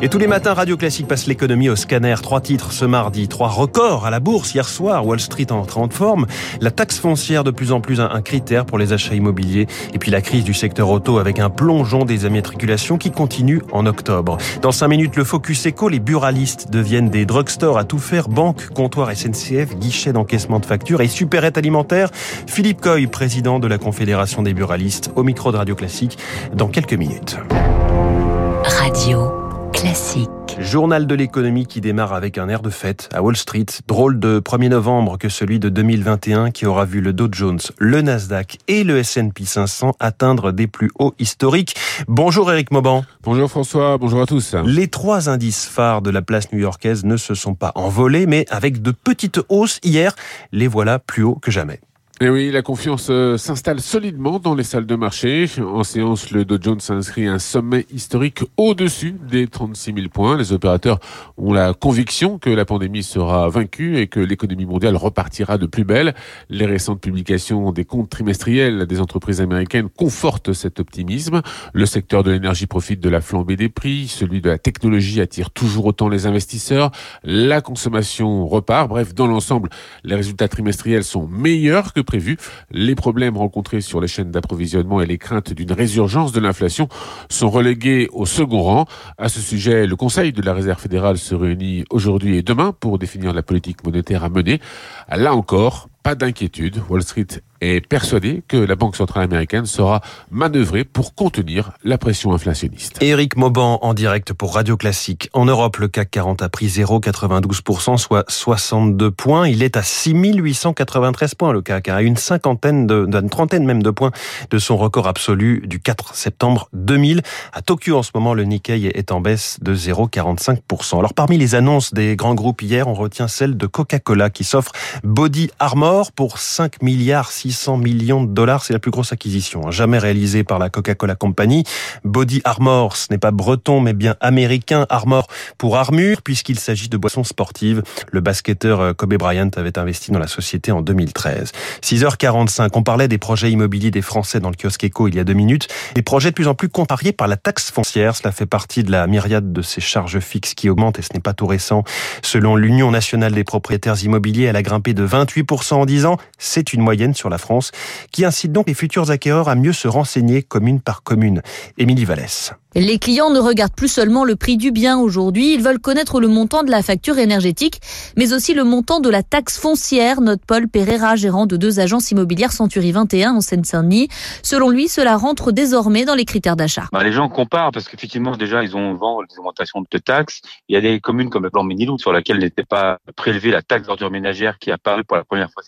Et tous les matins, Radio Classique passe l'économie au scanner. Trois titres ce mardi, trois records à la bourse hier soir. Wall Street en grande forme. La taxe foncière de plus en plus un, critère pour les achats immobiliers. Et puis la crise du secteur auto avec un plongeon des immatriculations qui continue en octobre. Dans cinq minutes, le Focus Eco, les buralistes deviennent des drugstores à tout faire. Banque, comptoir SNCF, guichet d'encaissement de factures et supérette alimentaire. Philippe Coy, président de la Confédération des buralistes, au micro de Radio Classique, dans quelques minutes. Radio. Classique. Journal de l'économie qui démarre avec un air de fête à Wall Street. Drôle de 1er novembre que celui de 2021 qui aura vu le Dow Jones, le Nasdaq et le S&P 500 atteindre des plus hauts historiques. Bonjour Eric Mauban. Bonjour François, bonjour à tous. Les trois indices phares de la place new-yorkaise ne se sont pas envolés mais avec de petites hausses hier, les voilà plus hauts que jamais. Et oui, la confiance euh, s'installe solidement dans les salles de marché. En séance, le Dow Jones inscrit un sommet historique au-dessus des 36 000 points. Les opérateurs ont la conviction que la pandémie sera vaincue et que l'économie mondiale repartira de plus belle. Les récentes publications des comptes trimestriels des entreprises américaines confortent cet optimisme. Le secteur de l'énergie profite de la flambée des prix. Celui de la technologie attire toujours autant les investisseurs. La consommation repart. Bref, dans l'ensemble, les résultats trimestriels sont meilleurs que Les problèmes rencontrés sur les chaînes d'approvisionnement et les craintes d'une résurgence de l'inflation sont relégués au second rang. À ce sujet, le Conseil de la Réserve fédérale se réunit aujourd'hui et demain pour définir la politique monétaire à mener. Là encore, pas d'inquiétude. Wall Street est persuadé que la Banque centrale américaine sera manœuvrée pour contenir la pression inflationniste. Éric Mauban en direct pour Radio Classique. En Europe, le CAC 40 a pris 0,92%, soit 62 points. Il est à 6893 points, le CAC, à hein. une cinquantaine, de, une trentaine même de points de son record absolu du 4 septembre 2000. À Tokyo, en ce moment, le Nikkei est en baisse de 0,45%. Alors, parmi les annonces des grands groupes hier, on retient celle de Coca-Cola qui s'offre Body Armor pour 5 milliards 600 millions de dollars. C'est la plus grosse acquisition hein, jamais réalisée par la Coca-Cola Company. Body Armor, ce n'est pas breton, mais bien américain. Armor pour armure, puisqu'il s'agit de boissons sportives. Le basketteur euh, Kobe Bryant avait investi dans la société en 2013. 6h45, on parlait des projets immobiliers des Français dans le kiosque Eco il y a deux minutes. Des projets de plus en plus contrariés par la taxe foncière. Cela fait partie de la myriade de ces charges fixes qui augmentent et ce n'est pas tout récent. Selon l'Union nationale des propriétaires immobiliers, elle a grimpé de 28% en 10 ans. C'est une moyenne sur la France, qui incite donc les futurs acquéreurs à mieux se renseigner commune par commune. Émilie Vallès. Les clients ne regardent plus seulement le prix du bien aujourd'hui, ils veulent connaître le montant de la facture énergétique, mais aussi le montant de la taxe foncière, note Paul Pereira, gérant de deux agences immobilières Century 21 en Seine-Saint-Denis. Selon lui, cela rentre désormais dans les critères d'achat. Bah, les gens comparent parce qu'effectivement, déjà, ils ont vent des augmentations de taxes. Il y a des communes comme le plan Ménilou sur laquelle n'était pas prélevée la taxe d'ordure ménagère qui a apparu pour la première fois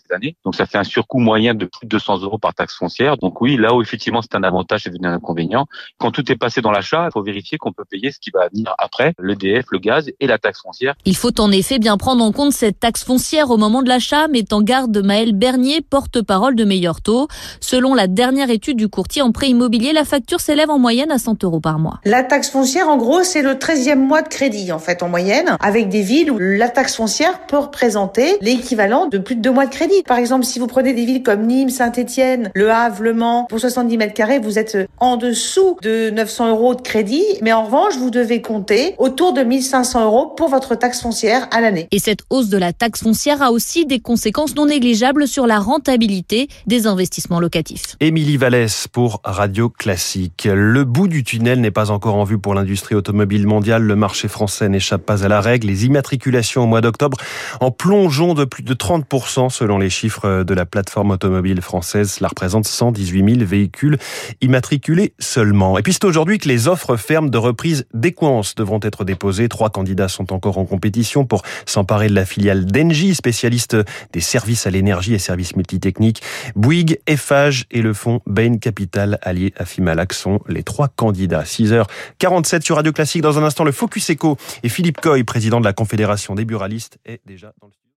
Donc ça fait un surcoût moyen de plus de 200 euros par taxe foncière. Donc oui, là où effectivement c'est un avantage, c'est devenu un inconvénient. Quand tout est passé dans l'achat, il faut vérifier qu'on peut payer ce qui va venir après, l'EDF, le gaz et la taxe foncière. Il faut en effet bien prendre en compte cette taxe foncière au moment de l'achat, met en garde Maël Bernier, porte-parole de Meilleur Taux. Selon la dernière étude du courtier en prêt immobilier, la facture s'élève en moyenne à 100 euros par mois. La taxe foncière, en gros, c'est le 13e mois de crédit, en fait, en moyenne, avec des villes où la taxe foncière peut représenter l'équivalent de plus de deux mois de crédit. Par exemple, si vous prenez des villes comme Nîmes, Saint-Étienne, Le Havre, Le Mans, pour 70 mètres carrés, vous êtes en dessous de 900 euros crédit, mais en revanche, vous devez compter autour de 1500 euros pour votre taxe foncière à l'année. Et cette hausse de la taxe foncière a aussi des conséquences non négligeables sur la rentabilité des investissements locatifs. Émilie Vallès pour Radio Classique. Le bout du tunnel n'est pas encore en vue pour l'industrie automobile mondiale. Le marché français n'échappe pas à la règle. Les immatriculations au mois d'octobre en plongeant de plus de 30% selon les chiffres de la plateforme automobile française. Cela représente 118 000 véhicules immatriculés seulement. Et puis c'est aujourd'hui que les offres fermes de reprise d'Equance devront être déposées. Trois candidats sont encore en compétition pour s'emparer de la filiale d'Engie, spécialiste des services à l'énergie et services multitechniques. Bouygues, Eiffage et le fonds Bain Capital allié à Fimalac sont les trois candidats. 6h47 sur Radio Classique. Dans un instant, le Focus Eco et Philippe Coy, président de la Confédération des buralistes, est déjà dans le